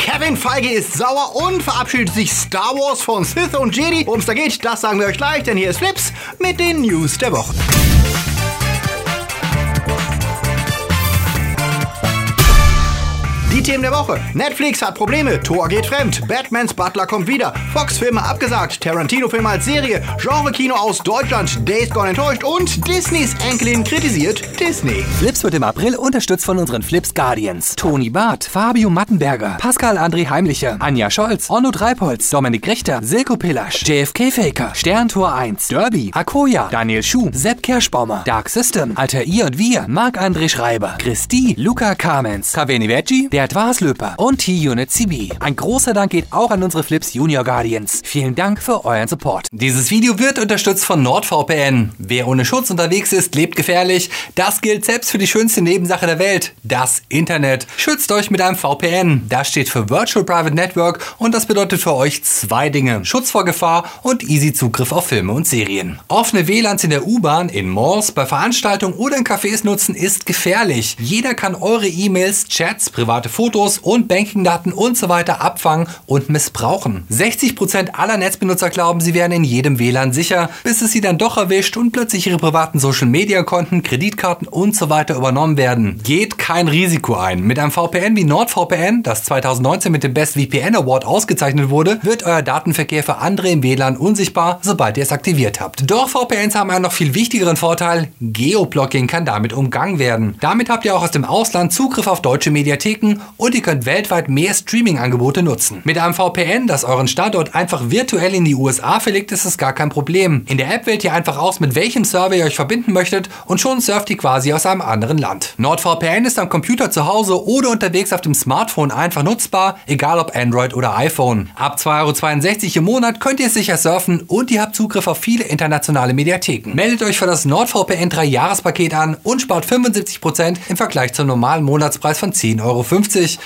Kevin Feige ist sauer und verabschiedet sich Star Wars von Sith und Jedi. Worum es da geht, das sagen wir euch gleich, denn hier ist Flips mit den News der Woche. Die Themen der Woche. Netflix hat Probleme, Thor geht fremd, Batmans Butler kommt wieder, Fox-Filme abgesagt, Tarantino-Filme als Serie, Genre-Kino aus Deutschland, Days Gone enttäuscht und Disneys Enkelin kritisiert Disney. Flips wird im April unterstützt von unseren Flips Guardians. Toni Barth, Fabio Mattenberger, Pascal André Heimlicher, Anja Scholz, Onno Dreipolz, Dominik Richter, Silko Pillasch, JFK Faker, Sterntor 1, Derby, Akoya, Daniel Schuh, Sepp Kerschbaumer, Dark System, Alter I und Wir, Marc-André Schreiber, Christi, Luca Carmens, Kaveni Veggie, der Gerd Waslöper und T-Unit CB. Ein großer Dank geht auch an unsere Flips Junior Guardians. Vielen Dank für euren Support. Dieses Video wird unterstützt von NordVPN. Wer ohne Schutz unterwegs ist, lebt gefährlich. Das gilt selbst für die schönste Nebensache der Welt, das Internet. Schützt euch mit einem VPN. Das steht für Virtual Private Network und das bedeutet für euch zwei Dinge. Schutz vor Gefahr und easy Zugriff auf Filme und Serien. Offene WLANs in der U-Bahn, in Malls, bei Veranstaltungen oder in Cafés nutzen ist gefährlich. Jeder kann eure E-Mails, Chats, private Fotos und Bankingdaten und so weiter abfangen und missbrauchen. 60% aller Netzbenutzer glauben, sie wären in jedem WLAN sicher, bis es sie dann doch erwischt und plötzlich ihre privaten Social Media Konten, Kreditkarten und so weiter übernommen werden. Geht kein Risiko ein. Mit einem VPN wie NordVPN, das 2019 mit dem Best VPN Award ausgezeichnet wurde, wird euer Datenverkehr für andere im WLAN unsichtbar, sobald ihr es aktiviert habt. Doch VPNs haben einen noch viel wichtigeren Vorteil. Geoblocking kann damit umgangen werden. Damit habt ihr auch aus dem Ausland Zugriff auf deutsche Mediatheken und ihr könnt weltweit mehr Streaming-Angebote nutzen. Mit einem VPN, das euren Standort einfach virtuell in die USA verlegt, ist es gar kein Problem. In der App wählt ihr einfach aus, mit welchem Server ihr euch verbinden möchtet und schon surft ihr quasi aus einem anderen Land. NordVPN ist am Computer zu Hause oder unterwegs auf dem Smartphone einfach nutzbar, egal ob Android oder iPhone. Ab 2,62 Euro im Monat könnt ihr sicher surfen und ihr habt Zugriff auf viele internationale Mediatheken. Meldet euch für das NordVPN 3 Jahrespaket an und spart 75% im Vergleich zum normalen Monatspreis von 10,50 Euro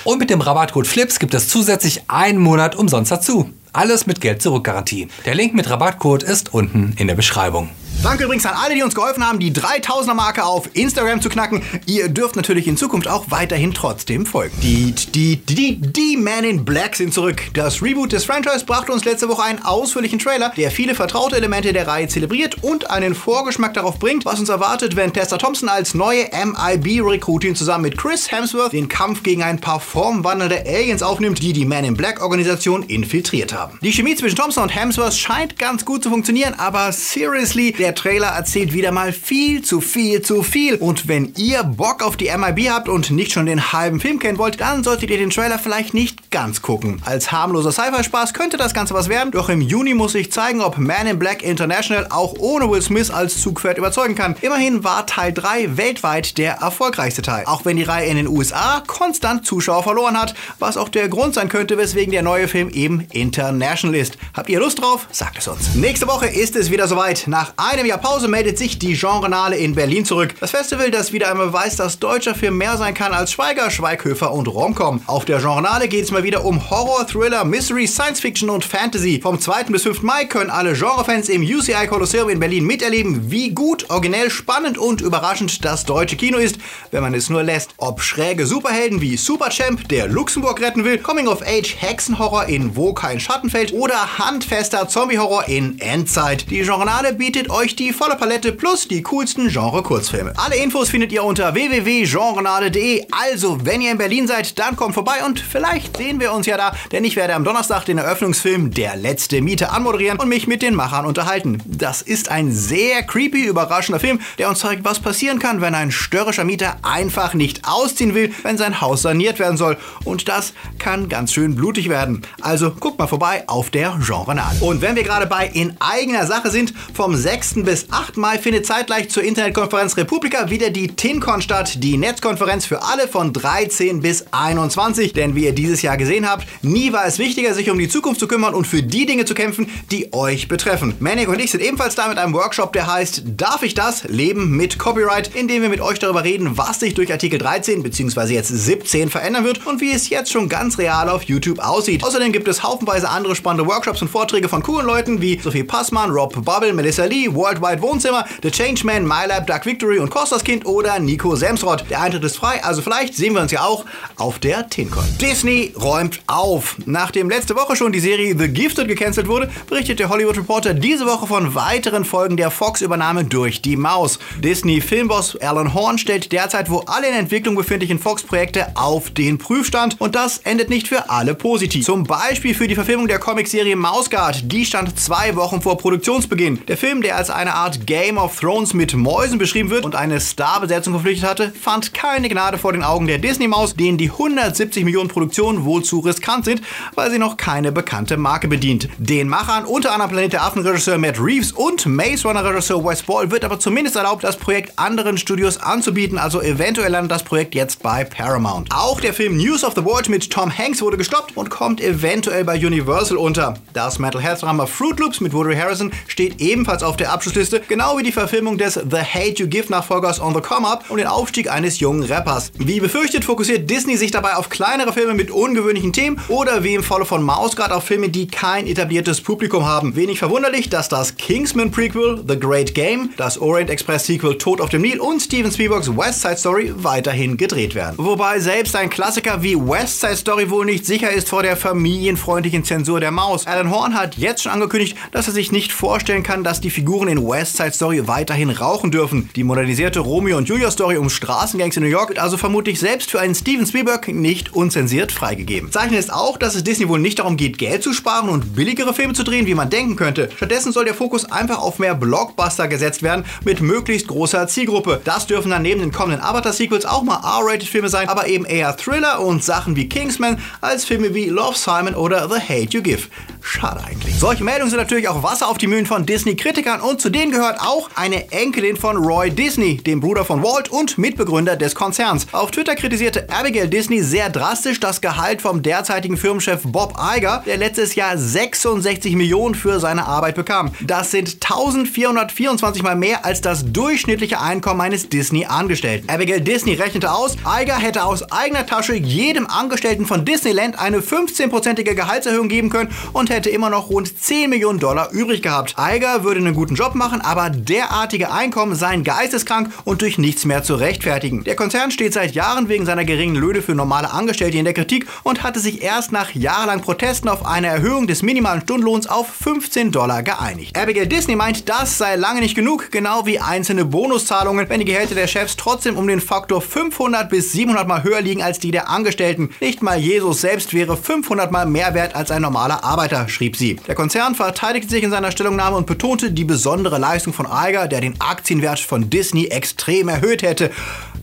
und mit dem Rabattcode FLIPS gibt es zusätzlich einen Monat umsonst dazu. Alles mit Geld zurück Garantie. Der Link mit Rabattcode ist unten in der Beschreibung. Danke übrigens an alle, die uns geholfen haben, die 3000er Marke auf Instagram zu knacken. Ihr dürft natürlich in Zukunft auch weiterhin trotzdem folgen. Die, die, die, die Man in Black sind zurück. Das Reboot des Franchise brachte uns letzte Woche einen ausführlichen Trailer, der viele vertraute Elemente der Reihe zelebriert und einen Vorgeschmack darauf bringt, was uns erwartet, wenn Tessa Thompson als neue MIB-Rekrutin zusammen mit Chris Hemsworth den Kampf gegen ein paar formwandelnde Aliens aufnimmt, die die Man in Black-Organisation infiltriert haben. Die Chemie zwischen Thompson und Hemsworth scheint ganz gut zu funktionieren, aber seriously, der Trailer erzählt wieder mal viel zu viel zu viel. Und wenn ihr Bock auf die MIB habt und nicht schon den halben Film kennen wollt, dann solltet ihr den Trailer vielleicht nicht ganz gucken. Als harmloser Sci-Fi-Spaß könnte das Ganze was werden, doch im Juni muss ich zeigen, ob Man in Black International auch ohne Will Smith als Zugpferd überzeugen kann. Immerhin war Teil 3 weltweit der erfolgreichste Teil. Auch wenn die Reihe in den USA konstant Zuschauer verloren hat, was auch der Grund sein könnte, weswegen der neue Film eben international ist. Habt ihr Lust drauf? Sagt es uns. Nächste Woche ist es wieder soweit. Nach einem Jahr Pause meldet sich die Genrenale in Berlin zurück. Das Festival, das wieder einmal beweist, dass deutscher Film mehr sein kann als Schweiger, Schweighöfer und Romcom. Auf der Genrenale geht es mal wieder um Horror, Thriller, Mystery, Science Fiction und Fantasy. Vom 2. bis 5. Mai können alle Genrefans im UCI Kolosseum in Berlin miterleben, wie gut, originell, spannend und überraschend das deutsche Kino ist, wenn man es nur lässt. Ob schräge Superhelden wie Superchamp, der Luxemburg retten will, Coming of Age Hexenhorror in Wo kein Schatten fällt oder handfester Zombiehorror in Endzeit. Die Genrenale bietet euch die volle Palette plus die coolsten Genre-Kurzfilme. Alle Infos findet ihr unter www.genrenale.de. Also, wenn ihr in Berlin seid, dann kommt vorbei und vielleicht sehen wir uns ja da, denn ich werde am Donnerstag den Eröffnungsfilm Der letzte Miete anmoderieren und mich mit den Machern unterhalten. Das ist ein sehr creepy, überraschender Film, der uns zeigt, was passieren kann, wenn ein störrischer Mieter einfach nicht ausziehen will, wenn sein Haus saniert werden soll. Und das kann ganz schön blutig werden. Also guckt mal vorbei auf der Genrenale. Und wenn wir gerade bei in eigener Sache sind, vom 6. bis 8. Mai findet zeitgleich zur Internetkonferenz Republika wieder die TINCON statt, die Netzkonferenz für alle von 13 bis 21. Denn wie ihr dieses Jahr gesehen habt, nie war es wichtiger, sich um die Zukunft zu kümmern und für die Dinge zu kämpfen, die euch betreffen. Manic und ich sind ebenfalls da mit einem Workshop, der heißt Darf ich das? Leben mit Copyright, in dem wir mit euch darüber reden, was sich durch Artikel 13 bzw. jetzt 17 verändern wird und wie es jetzt schon ganz real auf YouTube aussieht. Außerdem gibt es haufenweise andere spannende Workshops und Vorträge von coolen Leuten wie Sophie Passmann, Rob Bubble, Melissa Lee, Worldwide Wohnzimmer, The Changeman, MyLab, Dark Victory und Kostas Kind oder Nico Semsrott. Der Eintritt ist frei, also vielleicht sehen wir uns ja auch auf der TinCon. Disney räumt auf. Nachdem letzte Woche schon die Serie The Gifted gecancelt wurde, berichtet der Hollywood Reporter diese Woche von weiteren Folgen der Fox-Übernahme durch die Maus. Disney-Filmboss Alan Horn stellt derzeit wo alle in Entwicklung befindlichen Fox-Projekte auf den Prüfstand und das endet nicht für alle positiv. Zum Beispiel für die Verfilmung der Comicserie Mausgard. Die stand zwei Wochen vor Produktionsbeginn. Der Film, der als eine Art Game of Thrones mit Mäusen beschrieben wird und eine Starbesetzung verpflichtet hatte, fand keine Gnade vor den Augen der Disney-Maus, denen die 170 Millionen Produktionen wohl zu riskant sind, weil sie noch keine bekannte Marke bedient. Den Machern, unter anderem Planet der Affen-Regisseur Matt Reeves und Maze Runner-Regisseur Wes Ball, wird aber zumindest erlaubt, das Projekt anderen Studios anzubieten, also eventuell landet das Projekt jetzt bei Paramount. Auch der Film News of the World mit Tom Hanks wurde gestoppt und kommt eventuell bei Universal unter. Das Mental Health Drama Fruit Loops mit Woody Harrison steht ebenfalls auf der Abschlussliste, genau wie die Verfilmung des The Hate You Give Nachfolgers On the Come Up und den Aufstieg eines jungen Rappers. Wie befürchtet, fokussiert Disney sich dabei auf kleinere Filme mit ungewöhnlichen Themen oder wie im Falle von Maus gerade auf Filme, die kein etabliertes Publikum haben. Wenig verwunderlich, dass das Kingsman Prequel The Great Game, das Orient Express Sequel Tod auf dem Nil und Steven Spielbergs West Side Story weiterhin gedreht werden. Wobei selbst ein Klassiker wie West Side Story wohl nicht sicher ist vor der familienfreundlichen Zensur der Maus. Alan Horn hat jetzt schon angekündigt, dass er sich nicht vorstellen kann, dass die Figuren in West Side Story weiterhin rauchen dürfen. Die modernisierte Romeo und Julia Story um Straßengangs in New York wird also vermutlich selbst für einen Steven Spielberg nicht unzensiert freigegeben. Zeichen ist auch, dass es Disney wohl nicht darum geht, Geld zu sparen und billigere Filme zu drehen, wie man denken könnte. Stattdessen soll der Fokus einfach auf mehr Blockbuster gesetzt werden mit möglichst großer Zielgruppe. Das dürfen dann neben den kommenden Avatar-Sequels auch mal R-Rated-Filme sein, aber eben eher Thriller und Sachen wie Kingsman als Filme wie Love Simon oder The Hate You Give. Schade eigentlich. Solche Meldungen sind natürlich auch Wasser auf die Mühlen von Disney-Kritikern und zu denen gehört auch eine Enkelin von Roy Disney, dem Bruder von Walt und Mitbegründer des Konzerns. Auf Twitter kritisierte Abigail Disney sehr drastisch das Gehalt vom derzeitigen Firmenchef Bob Iger, der letztes Jahr 66 Millionen für seine Arbeit bekam. Das sind 1424 mal mehr als das durchschnittliche Einkommen eines Disney-Angestellten. Abigail Disney rechnete aus, Iger hätte aus eigener Tasche jedem Angestellten von Disneyland eine 15-prozentige Gehaltserhöhung geben können und hätte immer noch rund 10 Millionen Dollar übrig gehabt. Iger würde einen guten Job machen, aber derartige Einkommen seien geisteskrank und durch nichts mehr zu rechtfertigen. Der Konzern steht seit Jahren wegen seiner geringen Löhne für normale Angestellte in der Kritik und hatte sich erst nach jahrelang Protesten auf eine Erhöhung des minimalen Stundenlohns auf 15 Dollar geeinigt. Abigail Disney meint, das sei lange nicht genug, genau wie einzelne Bonuszahlungen, wenn die Gehälter der Chefs trotzdem um den Faktor 500 bis 700 mal höher liegen als die der Angestellten. Nicht mal Jesus selbst wäre 500 mal mehr wert als ein normaler Arbeiter, schrieb sie. Der Konzern verteidigte sich in seiner Stellungnahme und betonte die besondere Leistung von Iger, der den Aktienwert von Disney extrem erhöht hätte.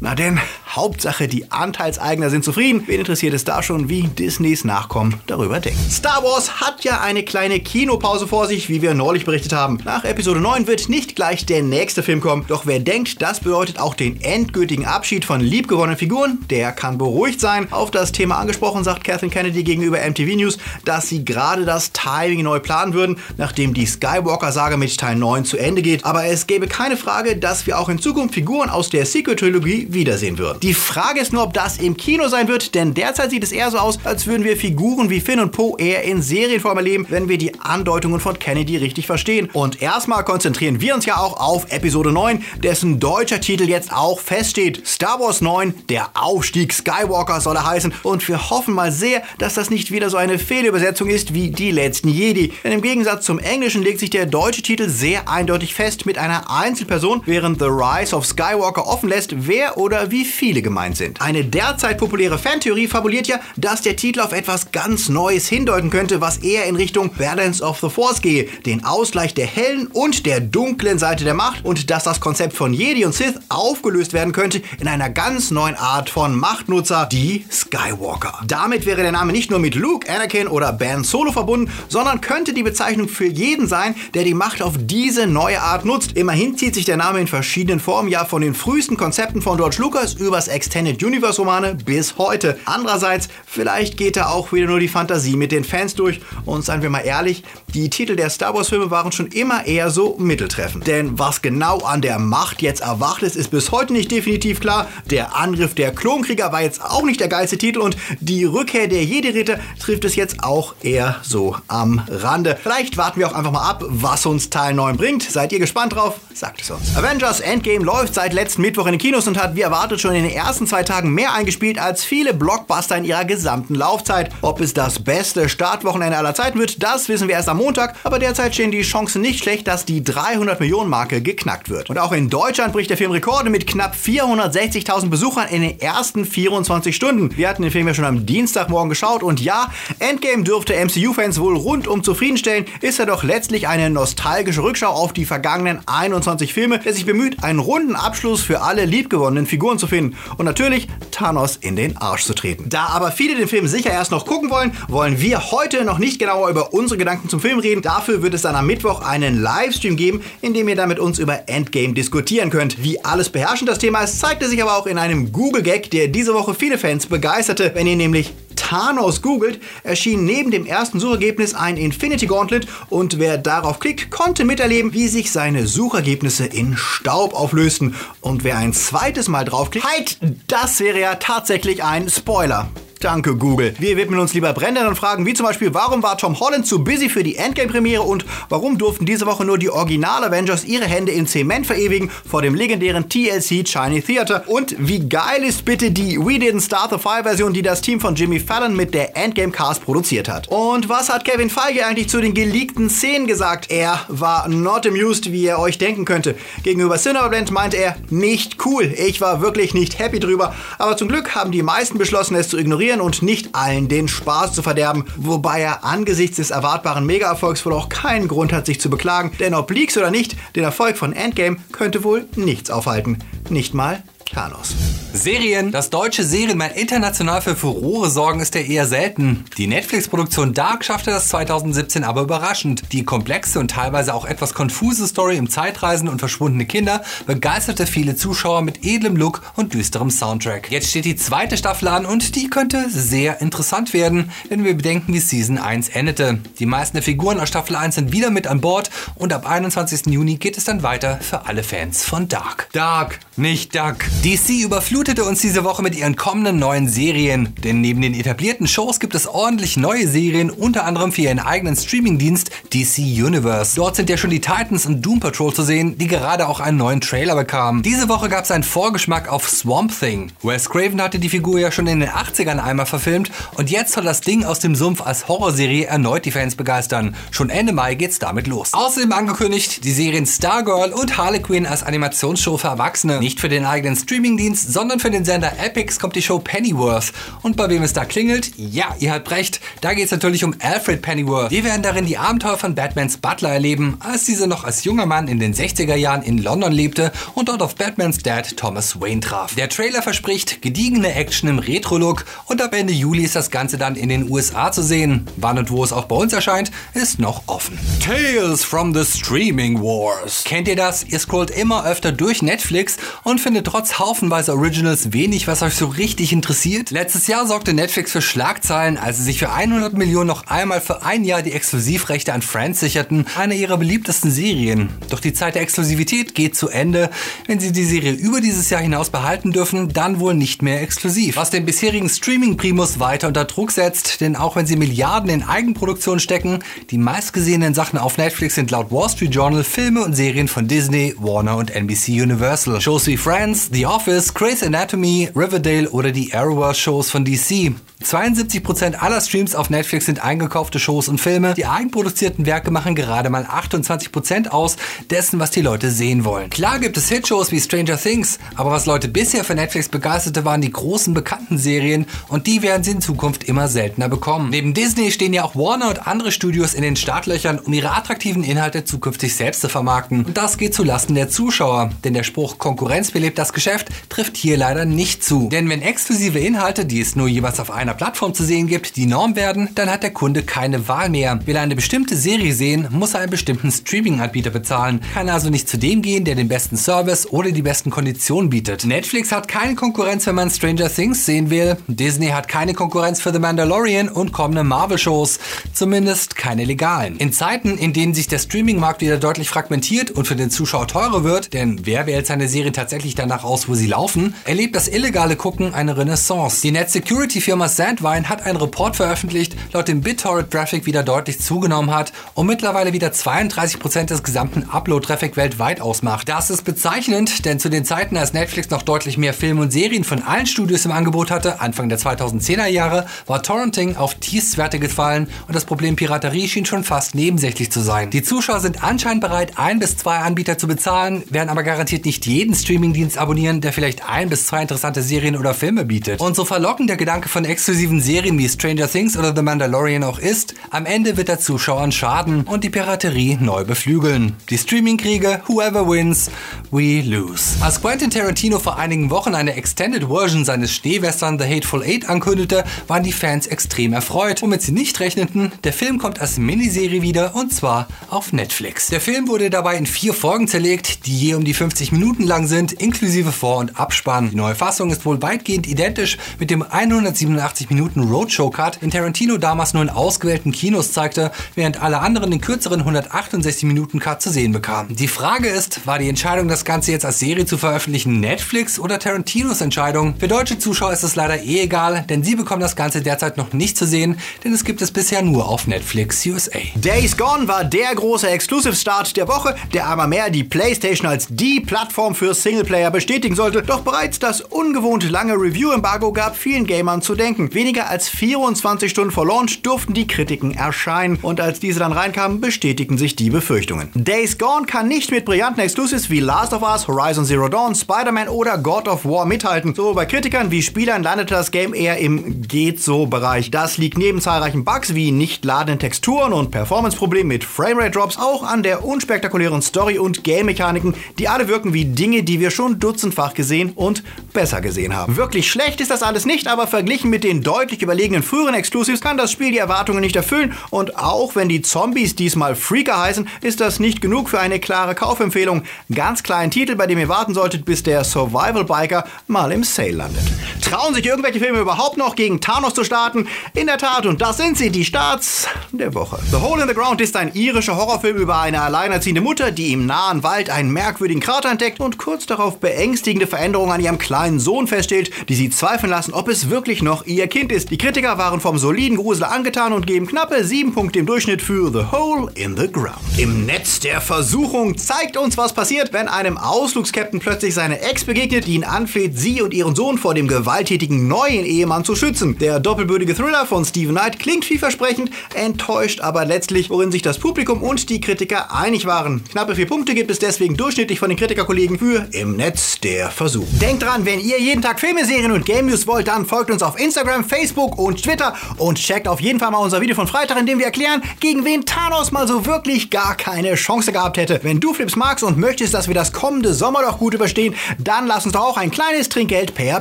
Na denn, Hauptsache die Anteilseigner sind zufrieden. Wen interessiert es da schon, wie Disneys Nachkommen darüber denken? Star Wars hat ja eine kleine Kinopause vor sich, wie wir neulich berichtet haben. Nach Episode 9 wird nicht gleich der nächste Film kommen. Doch wer denkt, das bedeutet auch den endgültigen Abschied von liebgewonnenen Figuren, der kann beruhigt sein. Auf das Thema angesprochen sagt Kathleen Kennedy gegenüber MTV News, dass sie gerade das Timing neu planen würden, nachdem die Skywalker-Sage mit Teil 9 zu Ende geht. Aber es gäbe keine Frage, dass wir auch in Zukunft Figuren aus der Sequel-Trilogie wiedersehen würden. Die Frage ist nur, ob das im Kino sein wird, denn derzeit sieht es eher so aus, als würden wir Figuren wie Finn und Poe eher in Serienform erleben, wenn wir die Andeutungen von Kennedy richtig verstehen. Und erstmal konzentrieren wir uns ja auch auf Episode 9, dessen deutscher Titel jetzt auch feststeht. Star Wars 9, der Aufstieg Skywalker soll er heißen. Und wir hoffen mal sehr, dass das nicht wieder so eine Fehlübersetzung ist wie die letzten Jedi. Denn im Gegensatz zum Englischen legt sich der deutsche Titel sehr eindeutig fest mit einer Einzelperson, während The Rise of Skywalker offen lässt, wer oder wie viele gemeint sind. Eine derzeit populäre Fantheorie fabuliert ja, dass der Titel auf etwas ganz Neues hindeuten könnte, was eher in Richtung Balance of the Force gehe, den Ausgleich der hellen und der dunklen Seite der Macht und dass das Konzept von Jedi und Sith aufgelöst werden könnte in einer ganz neuen Art von Machtnutzer, die Skywalker. Damit wäre der Name nicht nur mit Luke, Anakin oder Ben Solo verbunden, sondern könnte die Bezeichnung für jeden sein, der die Macht auf diese neue Art nutzt. Immerhin zieht sich der Name in verschiedenen Formen ja von den frühesten Konzepten von George Lucas übers Extended Universe Romane bis heute. Andererseits, vielleicht geht da auch wieder nur die Fantasie mit den Fans durch und seien wir mal ehrlich, die Titel der Star Wars Filme waren schon immer eher so mitteltreffend. Denn was genau an der Macht jetzt erwacht ist, ist bis heute nicht definitiv klar. Der Angriff der Klonkrieger war jetzt auch nicht der geilste Titel und die Rückkehr der Jedi-Ritter trifft es jetzt auch eher so am Rande. Vielleicht warten wir auch einfach mal ab, was uns Teil 9 bringt. Seid ihr gespannt drauf? Sagt es uns. Avengers Endgame läuft seit letzten Mittwoch in den Kinos und hat wie erwartet schon in den ersten zwei Tagen mehr eingespielt als viele Blockbuster in ihrer gesamten Laufzeit. Ob es das beste Startwochenende aller Zeiten wird, das wissen wir erst am Montag, aber derzeit stehen die Chancen nicht schlecht, dass die 300 Millionen Marke geknackt wird. Und auch in Deutschland bricht der Film Rekorde mit knapp 460.000 Besuchern in den ersten 24 Stunden. Wir hatten den Film ja schon am Dienstagmorgen geschaut und ja, Endgame dürfte MCU-Fans wohl rundum zufriedenstellen, ist er doch letztlich eine nostalgische Rückschau auf die vergangenen 21 Filme, der sich bemüht, einen runden Abschluss für alle liebgewonnenen Figuren zu finden und natürlich Thanos in den Arsch zu treten. Da aber viele den Film sicher erst noch gucken wollen, wollen wir heute noch nicht genauer über unsere Gedanken zum Film reden. Dafür wird es dann am Mittwoch einen Livestream geben, in dem ihr dann mit uns über Endgame diskutieren könnt. Wie alles beherrschend das Thema ist, zeigte sich aber auch in einem Google-Gag, der diese Woche viele Fans begeisterte. Wenn ihr nämlich Thanos googelt, erschien neben dem ersten Suchergebnis ein Infinity Gauntlet und wer darauf klickt, konnte miterleben, wie sich seine Suchergebnisse in Staub auflösten. Und wer ein zweites Mal draufklickt, halt, das wäre ja tatsächlich ein Spoiler. Danke, Google. Wir widmen uns lieber brennenden Fragen, wie zum Beispiel, warum war Tom Holland zu busy für die Endgame-Premiere und warum durften diese Woche nur die Original-Avengers ihre Hände in Zement verewigen vor dem legendären TLC Chinese Theater? Und wie geil ist bitte die We Didn't Start the Fire-Version, die das Team von Jimmy Fallon mit der Endgame-Cast produziert hat? Und was hat Kevin Feige eigentlich zu den geleakten Szenen gesagt? Er war not amused, wie ihr euch denken könnte. Gegenüber Cinemablend meinte er, nicht cool. Ich war wirklich nicht happy drüber. Aber zum Glück haben die meisten beschlossen, es zu ignorieren ignorieren und nicht allen den Spaß zu verderben, wobei er angesichts des erwartbaren Mega-Erfolgs wohl auch keinen Grund hat, sich zu beklagen, denn ob Leaks oder nicht, den Erfolg von Endgame könnte wohl nichts aufhalten. Nicht mal Thanos. Serien. Das deutsche Serienmann international für Furore sorgen ist ja eher selten. Die Netflix-Produktion Dark schaffte das 2017 aber überraschend. Die komplexe und teilweise auch etwas konfuse Story im Zeitreisen und verschwundene Kinder begeisterte viele Zuschauer mit edlem Look und düsterem Soundtrack. Jetzt steht die zweite Staffel an und die könnte sehr interessant werden, wenn wir bedenken, wie Season 1 endete. Die meisten der Figuren aus Staffel 1 sind wieder mit an Bord und ab 21. Juni geht es dann weiter für alle Fans von Dark. Dark, nicht Duck. DC überflutete uns diese Woche mit ihren kommenden neuen Serien. Denn neben den etablierten Shows gibt es ordentlich neue Serien, unter anderem für ihren eigenen Streamingdienst DC Universe. Dort sind ja schon die Titans und Doom Patrol zu sehen, die gerade auch einen neuen Trailer bekamen. Diese Woche gab es einen Vorgeschmack auf Swamp Thing. Wes Craven hatte die Figur ja schon in den 80ern einmal verfilmt und jetzt soll das Ding aus dem Sumpf als Horrorserie erneut die Fans begeistern. Schon Ende Mai geht's damit los. Außerdem angekündigt die Serien Stargirl und Harlequin als Animationsshow für Erwachsene. Nicht für den eigenen Streamingdienst, sondern für den Sender Epix kommt die Show Pennyworth. Und bei wem es da klingelt? Ja, ihr habt recht. Da geht es natürlich um Alfred Pennyworth. Wir werden darin die Abenteuer von Batmans Butler erleben, als dieser noch als junger Mann in den 60er Jahren in London lebte und dort auf Batmans Dad Thomas Wayne traf. Der Trailer verspricht gediegene Action im Retro-Look und ab Ende Juli ist das Ganze dann in den USA zu sehen. Wann und wo es auch bei uns erscheint, ist noch offen. Tales from the Streaming Wars. Kennt ihr das? Ihr scrollt immer öfter durch Netflix und findet trotz haufenweise Originals wenig, was euch so richtig interessiert? Letztes Jahr sorgte Netflix für Schlagzeilen, als sie sich für 100 Millionen noch einmal für ein Jahr die Exklusivrechte an Friends sicherten, eine ihrer beliebtesten Serien. Doch die Zeit der Exklusivität geht zu Ende. Wenn sie die Serie über dieses Jahr hinaus behalten dürfen, dann wohl nicht mehr exklusiv. Was den bisherigen Streaming-Primus weiter unter Druck setzt, denn auch wenn sie Milliarden in Eigenproduktion stecken, die meistgesehenen Sachen auf Netflix sind laut Wall Street Journal Filme und Serien von Disney, Warner und NBC Universal. Shows wie Friends, The Office, Grey's Anatomy, Riverdale oder die Arrowverse-Shows von DC. 72% aller Streams auf Netflix sind eingekaufte Shows und Filme. Die eigenproduzierten Werke machen gerade mal 28% aus dessen, was die Leute sehen wollen. Klar gibt es Hitshows wie Stranger Things, aber was Leute bisher für Netflix begeisterte, waren die großen bekannten Serien und die werden sie in Zukunft immer seltener bekommen. Neben Disney stehen ja auch Warner und andere Studios in den Startlöchern, um ihre attraktiven Inhalte zukünftig selbst zu vermarkten. Und das geht zulasten der Zuschauer, denn der Spruch Konkurrenz belebt das Geschäft trifft hier leider nicht zu. Denn wenn exklusive Inhalte, die es nur jeweils auf einer einer Plattform zu sehen gibt, die Norm werden, dann hat der Kunde keine Wahl mehr. Will er eine bestimmte Serie sehen, muss er einen bestimmten Streaming-Anbieter bezahlen, kann also nicht zu dem gehen, der den besten Service oder die besten Konditionen bietet. Netflix hat keine Konkurrenz, wenn man Stranger Things sehen will. Disney hat keine Konkurrenz für The Mandalorian und kommende Marvel-Shows. Zumindest keine legalen. In Zeiten, in denen sich der Streaming-Markt wieder deutlich fragmentiert und für den Zuschauer teurer wird, denn wer wählt seine Serien tatsächlich danach aus, wo sie laufen, erlebt das illegale Gucken eine Renaissance. Die Net-Security-Firma Sandvine hat einen Report veröffentlicht, laut dem BitTorrent-Traffic wieder deutlich zugenommen hat und mittlerweile wieder 32% des gesamten Upload-Traffic weltweit ausmacht. Das ist bezeichnend, denn zu den Zeiten, als Netflix noch deutlich mehr Filme und Serien von allen Studios im Angebot hatte, Anfang der 2010er Jahre, war Torrenting auf Tiefstwerte gefallen und das Problem Piraterie schien schon fast nebensächlich zu sein. Die Zuschauer sind anscheinend bereit, ein bis zwei Anbieter zu bezahlen, werden aber garantiert nicht jeden Streamingdienst abonnieren, der vielleicht ein bis zwei interessante Serien oder Filme bietet. Und so verlockend der Gedanke von exklusiven Serien wie Stranger Things oder The Mandalorian auch ist, am Ende wird der Zuschauer schaden und die Piraterie neu beflügeln. Die Streamingkriege, whoever wins, we lose. Als Quentin Tarantino vor einigen Wochen eine Extended Version seines Stehwestern The Hateful Eight ankündigte, waren die Fans extrem erfreut, womit sie nicht rechneten, der Film kommt als Miniserie wieder und zwar auf Netflix. Der Film wurde dabei in vier Folgen zerlegt, die je um die 50 Minuten lang sind, inklusive Vor- und Abspann. Die neue Fassung ist wohl weitgehend identisch mit dem 187 Minuten Roadshow-Cut, den Tarantino damals nur in ausgewählten Kinos zeigte, während alle anderen den kürzeren 168 Minuten Cut zu sehen bekamen. Die Frage ist, war die Entscheidung, das Ganze jetzt als Serie zu veröffentlichen, Netflix oder Tarantinos Entscheidung? Für deutsche Zuschauer ist es leider eh egal, denn sie bekommen das Ganze derzeit noch nicht zu sehen, denn es gibt es bisher nur auf Netflix USA. Days Gone war der große Exclusive-Start der Woche, der aber mehr die PlayStation als die Plattform für Singleplayer bestätigen sollte. Doch bereits das ungewohnt lange Review-Embargo gab vielen Gamern zu denken. Weniger als 24 Stunden vor Launch durften die Kritiken erscheinen und als diese dann reinkamen, bestätigten sich die Befürchtungen. Days Gone kann nicht mit brillanten Exclusives wie Last of Us, Horizon Zero Dawn, Spider-Man oder God of War mithalten. Sowohl bei Kritikern wie Spielern landete das Game eher im Geht-so-Bereich. Das liegt neben zahlreichen Bugs wie nicht ladenden Texturen und Performance-Problemen mit Framerate-Drops auch an der unspektakulären Story und Game-Mechaniken, die alle wirken wie Dinge, die wir schon dutzendfach gesehen und besser gesehen haben. Wirklich schlecht ist das alles nicht, aber verglichen mit den deutlich überlegenen früheren Exclusives kann das Spiel die Erwartungen nicht erfüllen und auch wenn die Zombies diesmal Freaker heißen, ist das nicht genug für eine klare Kaufempfehlung. Ganz kleinen Titel, bei dem ihr warten solltet, bis der Survival Biker mal im Sale landet. Trauen sich irgendwelche Filme überhaupt noch gegen Thanos zu starten? In der Tat, und das sind sie, die Starts der Woche. The Hole in the Ground ist ein irischer Horrorfilm über eine alleinerziehende Mutter, die im nahen Wald einen merkwürdigen Krater entdeckt und kurz darauf beängstigende Veränderungen an ihrem kleinen Sohn feststellt, die sie zweifeln lassen, ob es wirklich noch ihr Kind ist. Die Kritiker waren vom soliden Grusel angetan und geben knappe 7 Punkte im Durchschnitt für The Hole in the Ground. Im Netz der Versuchung zeigt uns, was passiert, wenn einem Ausflugskapitän plötzlich seine Ex begegnet, die ihn anfleht, sie und ihren Sohn vor dem gewalttätigen neuen Ehemann zu schützen. Der doppelbödige Thriller von Stephen Knight klingt vielversprechend, enttäuscht aber letztlich, worin sich das Publikum und die Kritiker einig waren. Knappe 4 Punkte gibt es deswegen durchschnittlich von den Kritikerkollegen für Im Netz der Versuch. Denkt dran, wenn ihr jeden Tag Filme, Serien und Game News wollt, dann folgt uns auf Instagram, Facebook und Twitter und checkt auf jeden Fall mal unser Video von Freitag, in dem wir erklären, gegen wen Thanos mal so wirklich gar keine Chance gehabt hätte. Wenn du Flips magst und möchtest, dass wir das kommende Sommerloch gut überstehen, dann lass uns doch auch ein kleines Trinkgeld per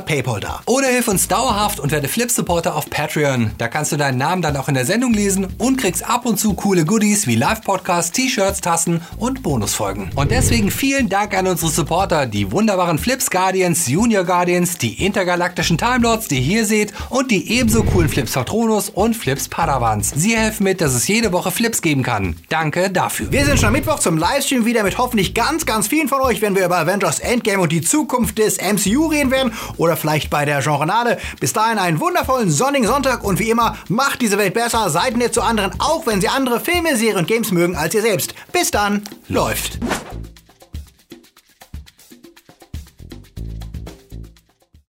PayPal da. Oder hilf uns dauerhaft und werde Flip-Supporter auf Patreon. Da kannst du deinen Namen dann auch in der Sendung lesen und kriegst ab und zu coole Goodies wie Live-Podcasts, T-Shirts, Tassen und Bonusfolgen. Und deswegen vielen Dank an unsere Supporter, die wunderbaren Flips Guardians, Junior Guardians, die intergalaktischen Timelords, die ihr hier seht und die ebenso coolen Flips Patronus und Flips Padawans. Sie helfen mit, dass es jede Woche Flips geben kann. Danke dafür. Wir sind schon am Mittwoch zum Livestream wieder mit hoffentlich ganz, ganz vielen von euch, wenn wir über Avengers Endgame und die Zukunft des MCU reden werden oder vielleicht bei der Genrenale. Bis dahin einen wundervollen sonnigen Sonntag und wie immer, macht diese Welt besser, seid nett zu anderen, auch wenn sie andere Filme, Serien und Games mögen als ihr selbst. Bis dann, läuft.